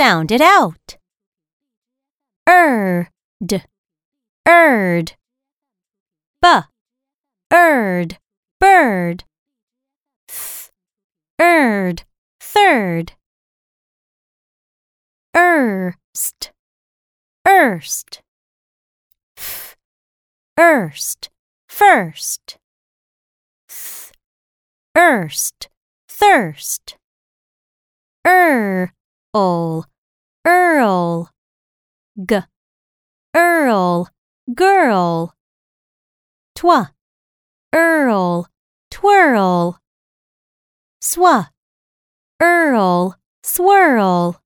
Sound it out. Er, d, erd. B, erd, bird. Th, erd, third. Erst, erst. F, erst, first. Th, erst, thirst. Er, earl. G, earl, girl. Twa, earl, twirl. Swa, earl, swirl.